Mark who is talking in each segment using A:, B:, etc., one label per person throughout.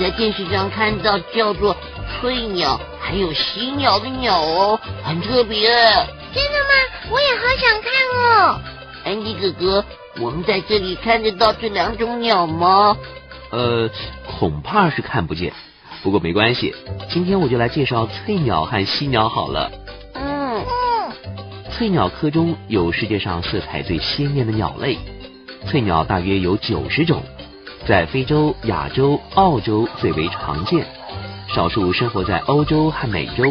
A: 在电视上看到叫做翠鸟，还有犀鸟的鸟哦，很特别。
B: 真的吗？我也好想看哦。
A: 安迪哥哥，我们在这里看得到这两种鸟吗？
C: 呃，恐怕是看不见。不过没关系，今天我就来介绍翠鸟和犀鸟好了。
A: 嗯
B: 嗯，
C: 翠鸟科中有世界上色彩最鲜艳的鸟类，翠鸟大约有九十种，在非洲、亚洲、澳洲最为常见，少数生活在欧洲和美洲。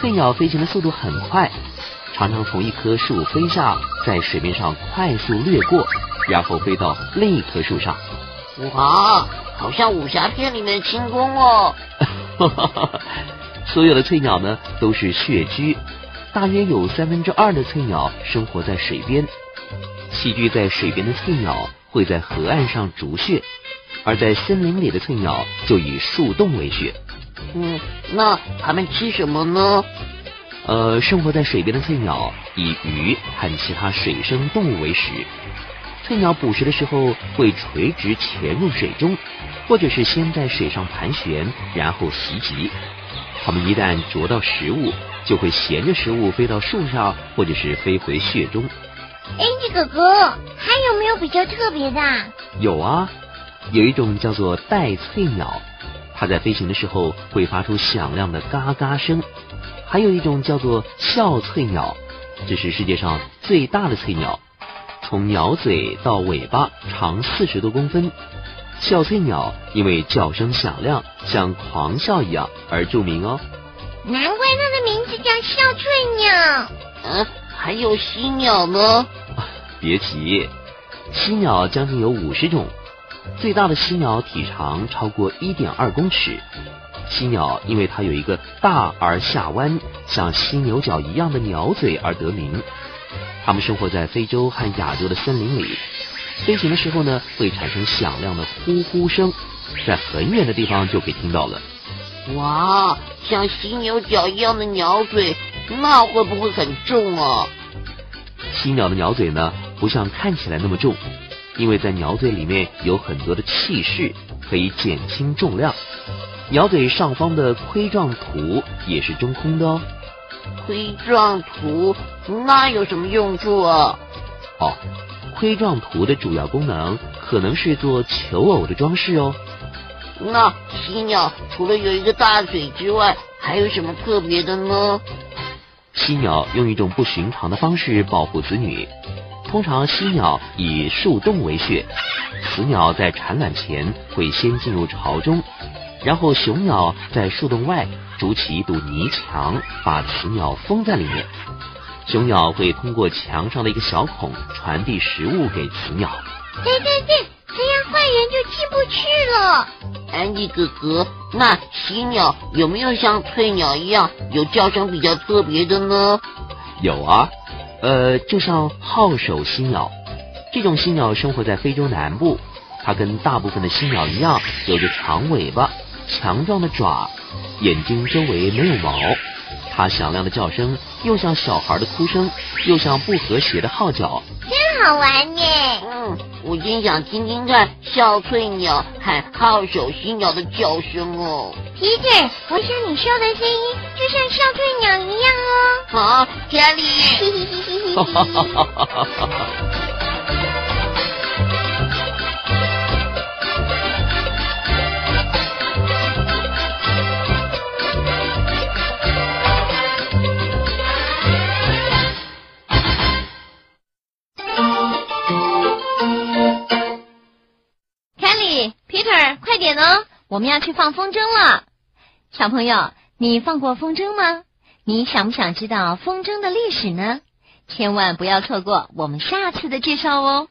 C: 翠鸟飞行的速度很快，常常从一棵树飞下，在水面上快速掠过，然后飞到另一棵树上。
A: 哇，好像武侠片里面的轻功哦。
C: 所有的翠鸟呢都是穴居，大约有三分之二的翠鸟生活在水边。栖居在水边的翠鸟会在河岸上筑穴，而在森林里的翠鸟就以树洞为穴。
A: 嗯，那它们吃什么呢？
C: 呃，生活在水边的翠鸟以鱼和其他水生动物为食。翠鸟捕食的时候会垂直潜入水中，或者是先在水上盘旋，然后袭击。它们一旦啄到食物，就会衔着食物飞到树上，或者是飞回穴中。
B: 哎，这哥哥，还有没有比较特别的？
C: 有啊，有一种叫做带翠鸟，它在飞行的时候会发出响亮的嘎嘎声。还有一种叫做笑翠鸟，这是世界上最大的翠鸟。从鸟嘴到尾巴长四十多公分，笑翠鸟因为叫声响亮，像狂笑一样而著名哦。
B: 难怪它的名字叫笑翠鸟。
A: 嗯，还有犀鸟呢。
C: 别急，犀鸟将近有五十种，最大的犀鸟体长超过一点二公尺。犀鸟因为它有一个大而下弯，像犀牛角一样的鸟嘴而得名。它们生活在非洲和亚洲的森林里，飞行的时候呢，会产生响亮的呼呼声，在很远的地方就可以听到了。
A: 哇，像犀牛角一样的鸟嘴，那会不会很重啊？
C: 犀鸟的鸟嘴呢，不像看起来那么重，因为在鸟嘴里面有很多的气势，可以减轻重量。鸟嘴上方的盔状图也是中空的哦。
A: 盔状图那有什么用处啊？
C: 哦，盔状图的主要功能可能是做求偶的装饰哦。
A: 那犀鸟除了有一个大嘴之外，还有什么特别的呢？
C: 犀鸟用一种不寻常的方式保护子女。通常犀鸟以树洞为穴，雌鸟在产卵前会先进入巢中，然后雄鸟在树洞外。筑起一堵泥墙，把雌鸟封在里面。雄鸟会通过墙上的一个小孔传递食物给雌鸟。
B: 对对对，这样坏人就进不去了。
A: 安迪哥哥，那犀鸟有没有像翠鸟一样有叫声比较特别的呢？
C: 有啊，呃，就像号手犀鸟，这种犀鸟生活在非洲南部，它跟大部分的犀鸟一样，有着长尾巴。强壮的爪，眼睛周围没有毛，它响亮的叫声又像小孩的哭声，又像不和谐的号角，
B: 真好玩呢。
A: 嗯，我真想听听看笑翠鸟和号手犀鸟的叫声哦。
B: 皮特，我想你说的声音就像笑翠鸟一样哦。
A: 好，家里。
C: 哈哈哈哈哈哈。
D: 我们要去放风筝了。小朋友你放过风筝吗？你想不想知道风筝的历史呢？千万不要错过我们下次的介绍哦。